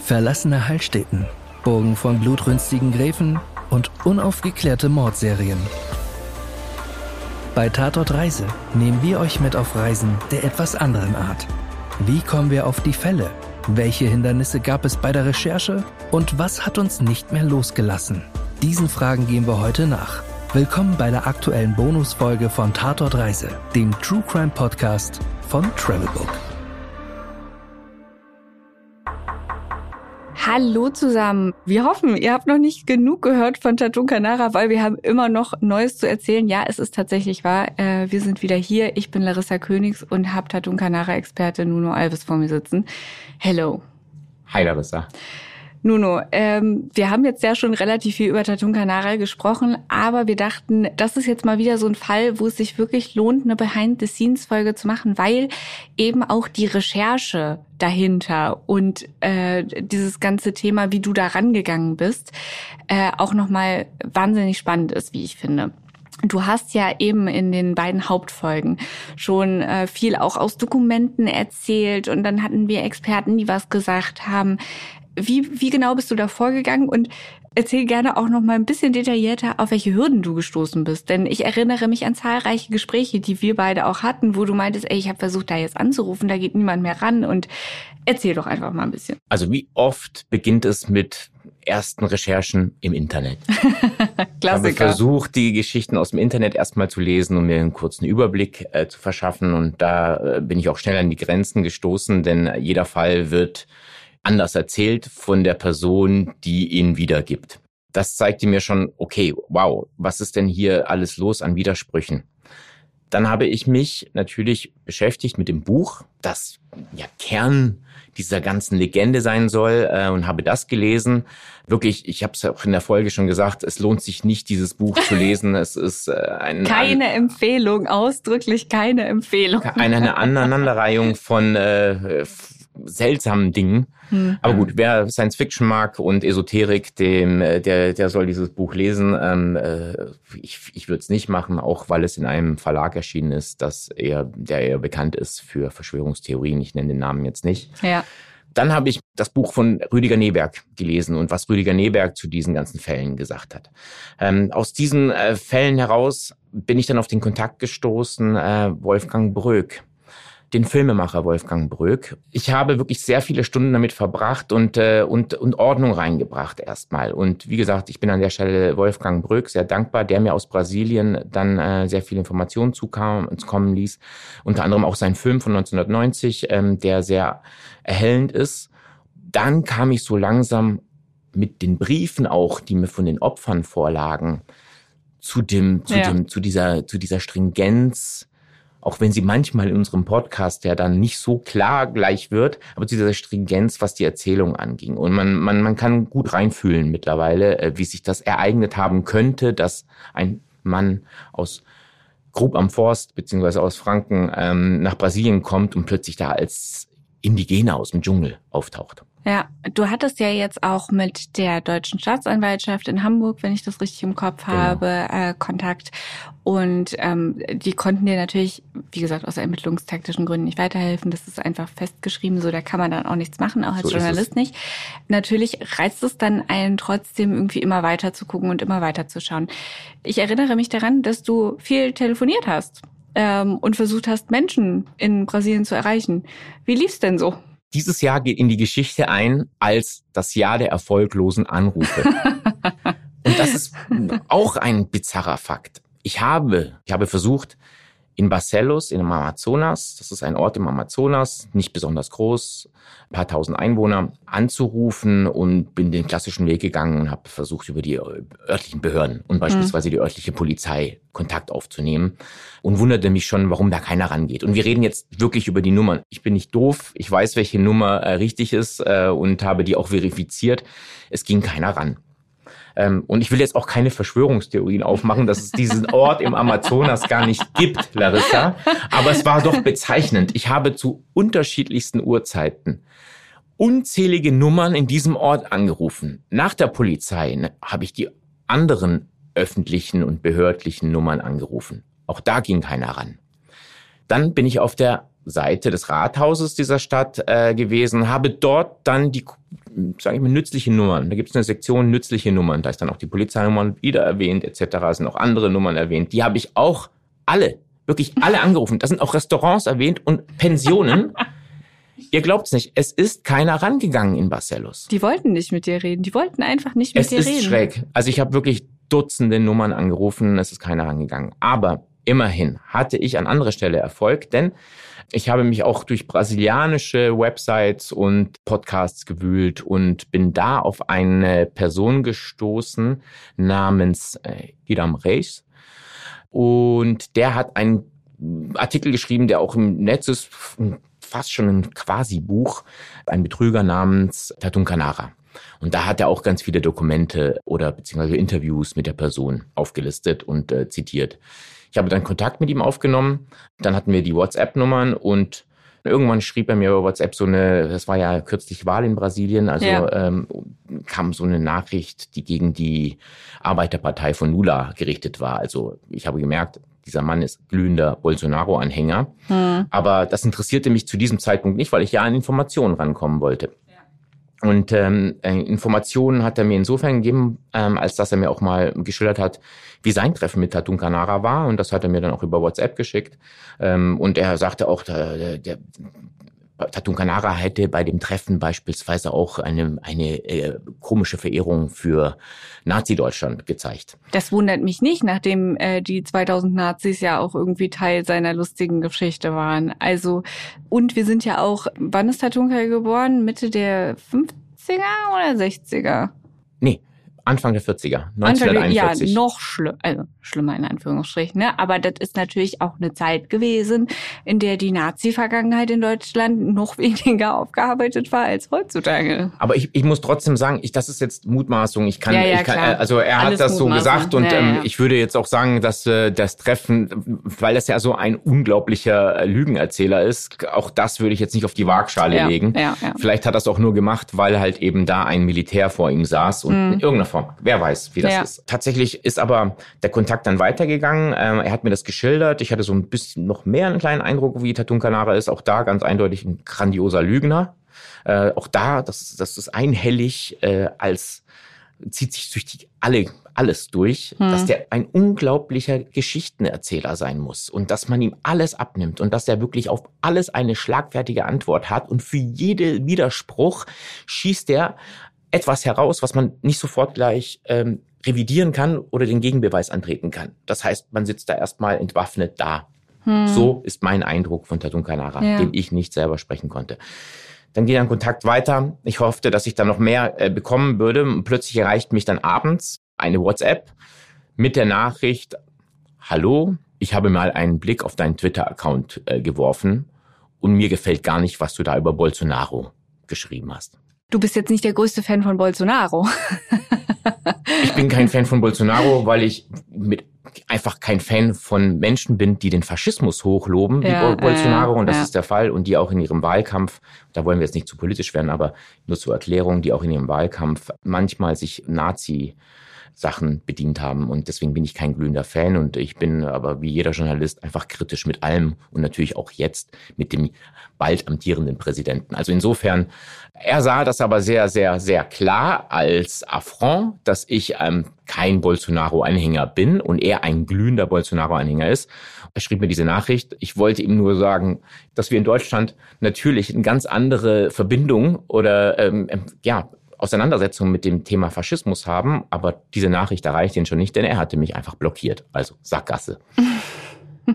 verlassene Heilstätten, Burgen von blutrünstigen Gräfen und unaufgeklärte Mordserien. Bei Tatort Reise nehmen wir euch mit auf Reisen der etwas anderen Art. Wie kommen wir auf die Fälle? Welche Hindernisse gab es bei der Recherche? Und was hat uns nicht mehr losgelassen? Diesen Fragen gehen wir heute nach. Willkommen bei der aktuellen Bonusfolge von Tatort Reise, dem True Crime Podcast von Travelbook. Hallo zusammen. Wir hoffen, ihr habt noch nicht genug gehört von Tatun Canara, weil wir haben immer noch Neues zu erzählen. Ja, es ist tatsächlich wahr. Äh, wir sind wieder hier. Ich bin Larissa Königs und habe Tatun Canara Experte Nuno Alves vor mir sitzen. Hello. Hi Larissa. Nuno, ähm, wir haben jetzt ja schon relativ viel über Tatun Canara gesprochen, aber wir dachten, das ist jetzt mal wieder so ein Fall, wo es sich wirklich lohnt, eine Behind-the-Scenes-Folge zu machen, weil eben auch die Recherche dahinter und äh, dieses ganze Thema, wie du da rangegangen bist, äh, auch nochmal wahnsinnig spannend ist, wie ich finde. Du hast ja eben in den beiden Hauptfolgen schon äh, viel auch aus Dokumenten erzählt und dann hatten wir Experten, die was gesagt haben. Wie, wie genau bist du da vorgegangen und erzähl gerne auch noch mal ein bisschen detaillierter, auf welche Hürden du gestoßen bist. Denn ich erinnere mich an zahlreiche Gespräche, die wir beide auch hatten, wo du meintest, ey, ich habe versucht, da jetzt anzurufen, da geht niemand mehr ran und erzähl doch einfach mal ein bisschen. Also wie oft beginnt es mit ersten Recherchen im Internet? Klassiker. Ich habe versucht, die Geschichten aus dem Internet erstmal zu lesen, um mir einen kurzen Überblick äh, zu verschaffen. Und da äh, bin ich auch schnell an die Grenzen gestoßen, denn jeder Fall wird anders erzählt von der Person, die ihn wiedergibt. Das zeigte mir schon, okay, wow, was ist denn hier alles los an Widersprüchen? Dann habe ich mich natürlich beschäftigt mit dem Buch, das ja Kern dieser ganzen Legende sein soll äh, und habe das gelesen. Wirklich, ich habe es auch in der Folge schon gesagt, es lohnt sich nicht, dieses Buch zu lesen. Es ist äh, ein keine ein, Empfehlung, ausdrücklich keine Empfehlung. Eine, eine Aneinanderreihung von äh, seltsamen Dingen. Hm. Aber gut, wer Science Fiction mag und Esoterik, dem, äh, der, der soll dieses Buch lesen. Ähm, äh, ich ich würde es nicht machen, auch weil es in einem Verlag erschienen ist, dass er, der eher bekannt ist für Verschwörungstheorien. Ich nenne den Namen jetzt nicht. Ja. Dann habe ich das Buch von Rüdiger Neberg gelesen und was Rüdiger Neberg zu diesen ganzen Fällen gesagt hat. Ähm, aus diesen äh, Fällen heraus bin ich dann auf den Kontakt gestoßen, äh, Wolfgang Bröck den Filmemacher Wolfgang Bröck. Ich habe wirklich sehr viele Stunden damit verbracht und, äh, und, und Ordnung reingebracht erstmal. Und wie gesagt, ich bin an der Stelle Wolfgang Bröck sehr dankbar, der mir aus Brasilien dann äh, sehr viele Informationen zukommen ließ. Unter anderem auch sein Film von 1990, ähm, der sehr erhellend ist. Dann kam ich so langsam mit den Briefen auch, die mir von den Opfern vorlagen, zu dem, zu ja. dem, zu dieser, zu dieser Stringenz auch wenn sie manchmal in unserem Podcast ja dann nicht so klar gleich wird, aber zu dieser Stringenz, was die Erzählung anging. Und man, man, man kann gut reinfühlen mittlerweile, äh, wie sich das ereignet haben könnte, dass ein Mann aus Grub am Forst beziehungsweise aus Franken ähm, nach Brasilien kommt und plötzlich da als Indigener aus dem Dschungel auftaucht. Ja, du hattest ja jetzt auch mit der deutschen Staatsanwaltschaft in Hamburg, wenn ich das richtig im Kopf genau. habe, äh, Kontakt. Und ähm, die konnten dir natürlich, wie gesagt, aus ermittlungstaktischen Gründen nicht weiterhelfen. Das ist einfach festgeschrieben, so da kann man dann auch nichts machen, auch als so Journalist nicht. Natürlich reizt es dann einen trotzdem irgendwie immer weiter zu gucken und immer weiter zu schauen. Ich erinnere mich daran, dass du viel telefoniert hast ähm, und versucht hast, Menschen in Brasilien zu erreichen. Wie lief's denn so? Dieses Jahr geht in die Geschichte ein als das Jahr der erfolglosen Anrufe. Und das ist auch ein bizarrer Fakt. Ich habe, ich habe versucht, in Barcelos, in Amazonas, das ist ein Ort im Amazonas, nicht besonders groß, ein paar tausend Einwohner, anzurufen und bin den klassischen Weg gegangen und habe versucht, über die örtlichen Behörden und beispielsweise mhm. die örtliche Polizei Kontakt aufzunehmen und wunderte mich schon, warum da keiner rangeht. Und wir reden jetzt wirklich über die Nummern. Ich bin nicht doof, ich weiß, welche Nummer äh, richtig ist äh, und habe die auch verifiziert. Es ging keiner ran. Ähm, und ich will jetzt auch keine Verschwörungstheorien aufmachen, dass es diesen Ort im Amazonas gar nicht gibt, Larissa. Aber es war doch bezeichnend. Ich habe zu unterschiedlichsten Uhrzeiten unzählige Nummern in diesem Ort angerufen. Nach der Polizei ne, habe ich die anderen öffentlichen und behördlichen Nummern angerufen. Auch da ging keiner ran. Dann bin ich auf der Seite des Rathauses dieser Stadt äh, gewesen, habe dort dann die sage ich mal, nützliche Nummern. Da gibt es eine Sektion nützliche Nummern. Da ist dann auch die Polizeinummer wieder erwähnt, etc. Es sind auch andere Nummern erwähnt. Die habe ich auch alle, wirklich alle angerufen. Da sind auch Restaurants erwähnt und Pensionen. Ihr glaubt's nicht, es ist keiner rangegangen in Barcelos. Die wollten nicht mit dir reden. Die wollten einfach nicht mit es dir reden. Es ist schräg. Also ich habe wirklich Dutzende Nummern angerufen, es ist keiner rangegangen. Aber immerhin hatte ich an anderer Stelle Erfolg, denn ich habe mich auch durch brasilianische Websites und Podcasts gewühlt und bin da auf eine Person gestoßen namens äh, Hiram Reis. Und der hat einen Artikel geschrieben, der auch im Netz ist, fast schon ein Quasi-Buch, ein Betrüger namens Tatun Canara. Und da hat er auch ganz viele Dokumente oder beziehungsweise Interviews mit der Person aufgelistet und äh, zitiert. Ich habe dann Kontakt mit ihm aufgenommen. Dann hatten wir die WhatsApp-Nummern und irgendwann schrieb er mir über WhatsApp so eine, das war ja kürzlich Wahl in Brasilien, also ja. ähm, kam so eine Nachricht, die gegen die Arbeiterpartei von Lula gerichtet war. Also ich habe gemerkt, dieser Mann ist glühender Bolsonaro-Anhänger. Hm. Aber das interessierte mich zu diesem Zeitpunkt nicht, weil ich ja an Informationen rankommen wollte. Und ähm, äh, Informationen hat er mir insofern gegeben, ähm, als dass er mir auch mal geschildert hat, wie sein Treffen mit Tatun Kanara war. Und das hat er mir dann auch über WhatsApp geschickt. Ähm, und er sagte auch, der, der Tatun Canara hätte bei dem Treffen beispielsweise auch eine, eine äh, komische Verehrung für Nazi-Deutschland gezeigt. Das wundert mich nicht, nachdem äh, die 2000 Nazis ja auch irgendwie Teil seiner lustigen Geschichte waren. Also, und wir sind ja auch, wann ist Tatunka geboren? Mitte der 50er oder 60er? Nee, Anfang der 40er, 1941. Ja, noch schlimm, also schlimmer in Anführungsstrichen, ne? Aber das ist natürlich auch eine Zeit gewesen, in der die Nazi-Vergangenheit in Deutschland noch weniger aufgearbeitet war als heutzutage. Aber ich, ich muss trotzdem sagen, ich, das ist jetzt Mutmaßung. Ich kann, ja, ja, ich kann also er Alles hat das so gesagt und ja, ähm, ich würde jetzt auch sagen, dass äh, das Treffen, weil das ja so ein unglaublicher äh, Lügenerzähler ist, auch das würde ich jetzt nicht auf die Waagschale legen. Vielleicht hat er es auch nur gemacht, weil halt eben da ein Militär vor ihm saß und mhm. in irgendeiner Form Form. Wer weiß, wie das ja. ist. Tatsächlich ist aber der Kontakt dann weitergegangen. Ähm, er hat mir das geschildert. Ich hatte so ein bisschen noch mehr einen kleinen Eindruck, wie Tatun Kanara ist. Auch da ganz eindeutig ein grandioser Lügner. Äh, auch da, das, das ist einhellig äh, als zieht sich durch die alle alles durch, hm. dass der ein unglaublicher Geschichtenerzähler sein muss und dass man ihm alles abnimmt und dass er wirklich auf alles eine schlagfertige Antwort hat und für jede Widerspruch schießt er etwas heraus, was man nicht sofort gleich ähm, revidieren kann oder den Gegenbeweis antreten kann. Das heißt, man sitzt da erstmal entwaffnet da. Hm. So ist mein Eindruck von Tatun Kanara, ja. den ich nicht selber sprechen konnte. Dann geht ein Kontakt weiter. Ich hoffte, dass ich da noch mehr äh, bekommen würde. Und plötzlich erreicht mich dann abends eine WhatsApp mit der Nachricht, Hallo, ich habe mal einen Blick auf deinen Twitter-Account äh, geworfen und mir gefällt gar nicht, was du da über Bolsonaro geschrieben hast. Du bist jetzt nicht der größte Fan von Bolsonaro. ich bin kein Fan von Bolsonaro, weil ich mit einfach kein Fan von Menschen bin, die den Faschismus hochloben, ja, wie Bolsonaro, äh, und das ja. ist der Fall, und die auch in ihrem Wahlkampf, da wollen wir jetzt nicht zu politisch werden, aber nur zur Erklärung, die auch in ihrem Wahlkampf manchmal sich Nazi Sachen bedient haben. Und deswegen bin ich kein glühender Fan und ich bin aber wie jeder Journalist einfach kritisch mit allem und natürlich auch jetzt mit dem bald amtierenden Präsidenten. Also insofern, er sah das aber sehr, sehr, sehr klar als Affront, dass ich ähm, kein Bolsonaro-Anhänger bin und er ein glühender Bolsonaro-Anhänger ist. Er schrieb mir diese Nachricht. Ich wollte ihm nur sagen, dass wir in Deutschland natürlich eine ganz andere Verbindung oder ähm, ja Auseinandersetzung mit dem Thema Faschismus haben, aber diese Nachricht erreicht ihn schon nicht, denn er hatte mich einfach blockiert. Also Sackgasse.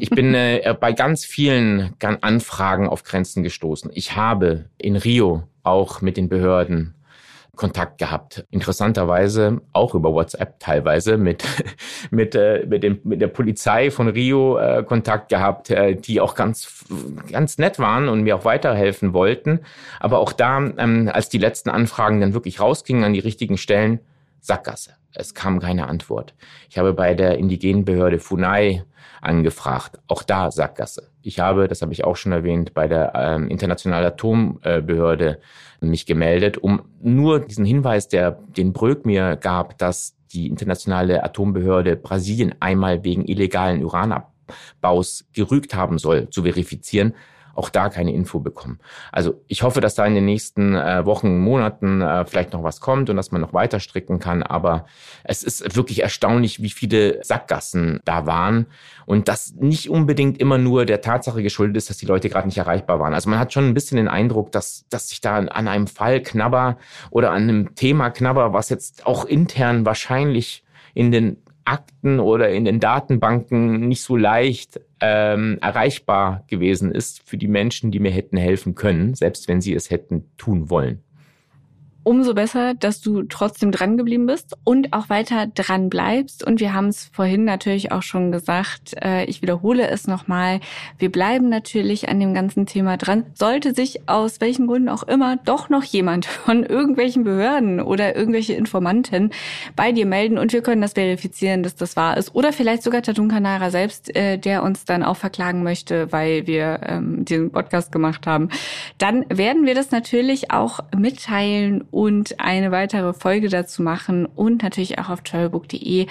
Ich bin äh, bei ganz vielen Anfragen auf Grenzen gestoßen. Ich habe in Rio auch mit den Behörden Kontakt gehabt. Interessanterweise auch über WhatsApp teilweise mit mit äh, mit dem mit der Polizei von Rio äh, Kontakt gehabt, äh, die auch ganz ganz nett waren und mir auch weiterhelfen wollten. Aber auch da, ähm, als die letzten Anfragen dann wirklich rausgingen an die richtigen Stellen, Sackgasse. Es kam keine Antwort. Ich habe bei der indigenen Behörde Funai angefragt. Auch da Sackgasse. Ich habe, das habe ich auch schon erwähnt, bei der ähm, Internationalen Atombehörde mich gemeldet, um nur diesen Hinweis, der den Bröck mir gab, dass die Internationale Atombehörde Brasilien einmal wegen illegalen Uranabbaus gerügt haben soll, zu verifizieren. Auch da keine Info bekommen. Also ich hoffe, dass da in den nächsten äh, Wochen, Monaten äh, vielleicht noch was kommt und dass man noch weiter stricken kann. Aber es ist wirklich erstaunlich, wie viele Sackgassen da waren und das nicht unbedingt immer nur der Tatsache geschuldet ist, dass die Leute gerade nicht erreichbar waren. Also man hat schon ein bisschen den Eindruck, dass, dass sich da an einem Fall knabber oder an einem Thema knabber, was jetzt auch intern wahrscheinlich in den Akten oder in den Datenbanken nicht so leicht ähm, erreichbar gewesen ist für die Menschen, die mir hätten helfen können, selbst wenn sie es hätten tun wollen umso besser, dass du trotzdem dran geblieben bist und auch weiter dran bleibst. Und wir haben es vorhin natürlich auch schon gesagt, äh, ich wiederhole es nochmal, wir bleiben natürlich an dem ganzen Thema dran. Sollte sich aus welchen Gründen auch immer doch noch jemand von irgendwelchen Behörden oder irgendwelche Informanten bei dir melden und wir können das verifizieren, dass das wahr ist. Oder vielleicht sogar Tatun Kanara selbst, äh, der uns dann auch verklagen möchte, weil wir ähm, diesen Podcast gemacht haben. Dann werden wir das natürlich auch mitteilen und eine weitere Folge dazu machen und natürlich auch auf travelbook.de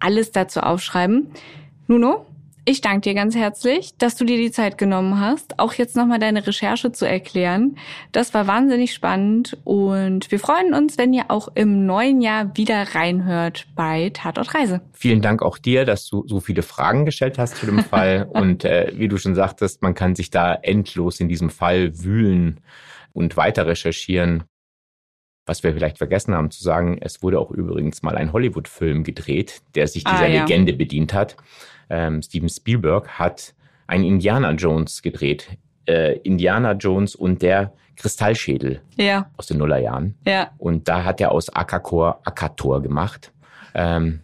alles dazu aufschreiben. Nuno, ich danke dir ganz herzlich, dass du dir die Zeit genommen hast, auch jetzt nochmal deine Recherche zu erklären. Das war wahnsinnig spannend und wir freuen uns, wenn ihr auch im neuen Jahr wieder reinhört bei Tatort Reise. Vielen Dank auch dir, dass du so viele Fragen gestellt hast zu dem Fall und äh, wie du schon sagtest, man kann sich da endlos in diesem Fall wühlen und weiter recherchieren. Was wir vielleicht vergessen haben zu sagen, es wurde auch übrigens mal ein Hollywood-Film gedreht, der sich dieser ah, ja. Legende bedient hat. Ähm, Steven Spielberg hat einen Indiana Jones gedreht. Äh, Indiana Jones und der Kristallschädel ja. aus den Nullerjahren. Ja. Und da hat er aus Akakor Akator gemacht. Ähm,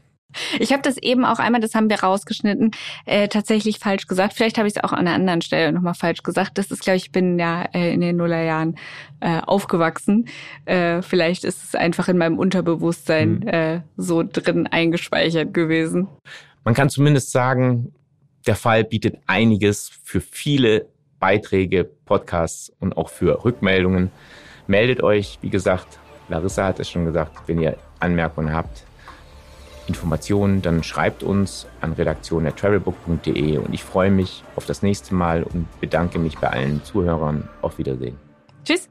ich habe das eben auch einmal, das haben wir rausgeschnitten, äh, tatsächlich falsch gesagt. Vielleicht habe ich es auch an einer anderen Stelle nochmal falsch gesagt. Das ist, glaube ich, ich bin ja äh, in den Nullerjahren äh, aufgewachsen. Äh, vielleicht ist es einfach in meinem Unterbewusstsein mhm. äh, so drin eingespeichert gewesen. Man kann zumindest sagen, der Fall bietet einiges für viele Beiträge, Podcasts und auch für Rückmeldungen. Meldet euch, wie gesagt, Larissa hat es schon gesagt, wenn ihr Anmerkungen habt, Informationen, dann schreibt uns an redaktion.travelbook.de und ich freue mich auf das nächste Mal und bedanke mich bei allen Zuhörern. Auf Wiedersehen. Tschüss.